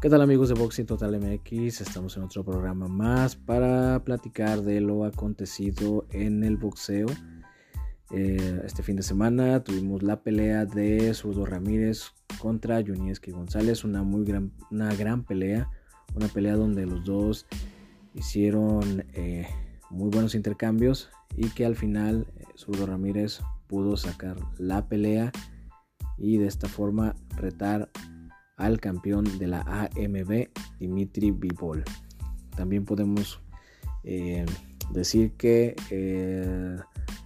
¿Qué tal amigos de Boxing Total MX? Estamos en otro programa más para platicar de lo acontecido en el boxeo. Eh, este fin de semana tuvimos la pelea de Zurdo Ramírez contra Junieski González, una muy gran, una gran pelea, una pelea donde los dos hicieron eh, muy buenos intercambios y que al final eh, Zurdo Ramírez pudo sacar la pelea y de esta forma retar al campeón de la AMB, Dimitri Bivol. También podemos eh, decir que eh,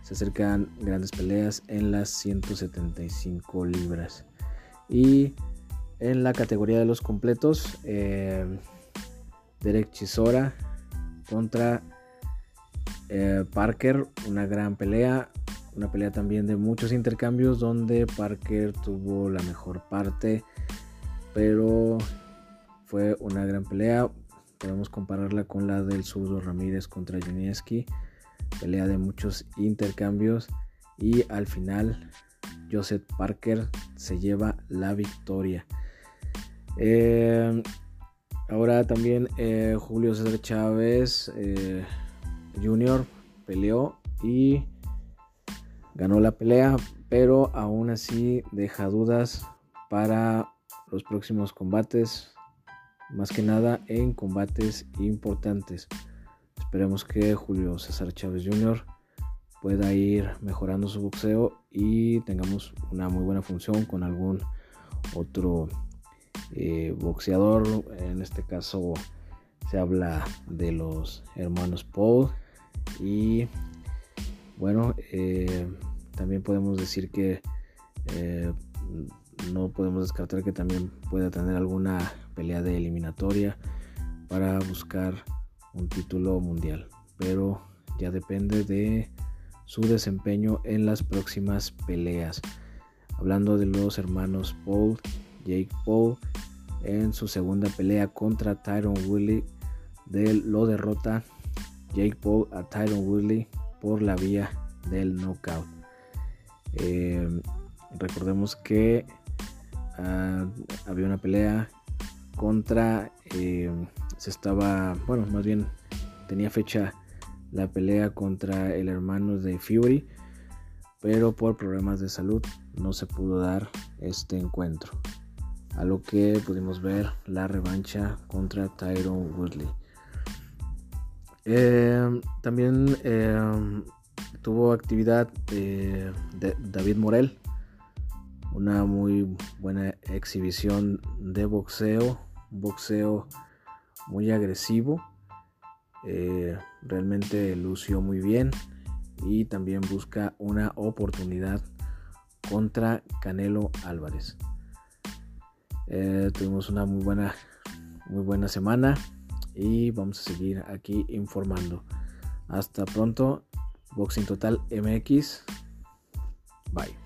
se acercan grandes peleas en las 175 libras. Y en la categoría de los completos, eh, Derek Chisora contra Parker, una gran pelea. Una pelea también de muchos intercambios donde Parker tuvo la mejor parte pero fue una gran pelea. Podemos compararla con la del zurdo Ramírez contra Junieski. Pelea de muchos intercambios. Y al final, Joseph Parker se lleva la victoria. Eh, ahora también eh, Julio César Chávez eh, Jr. peleó y ganó la pelea, pero aún así deja dudas para los próximos combates, más que nada en combates importantes. Esperemos que Julio César Chávez Jr. pueda ir mejorando su boxeo y tengamos una muy buena función con algún otro eh, boxeador. En este caso se habla de los hermanos Paul y bueno, eh, también podemos decir que eh, no podemos descartar que también pueda tener alguna pelea de eliminatoria para buscar un título mundial. Pero ya depende de su desempeño en las próximas peleas. Hablando de los hermanos Paul, Jake Paul en su segunda pelea contra Tyron Woodley de, lo derrota Jake Paul a Tyron Woodley por la vía del knockout. Eh, recordemos que Había una pelea contra, eh, se estaba, bueno, más bien tenía fecha la pelea contra el hermano de Fury, pero por problemas de salud no se pudo dar este encuentro. A lo que pudimos ver la revancha contra Tyron Woodley. Eh, también eh, tuvo actividad David Morel, una muy buena exhibición de boxeo, boxeo muy agresivo. Eh, realmente lució muy bien y también busca una oportunidad contra Canelo Álvarez. Eh, tuvimos una muy buena, muy buena semana y vamos a seguir aquí informando. Hasta pronto, Boxing Total MX. Bye.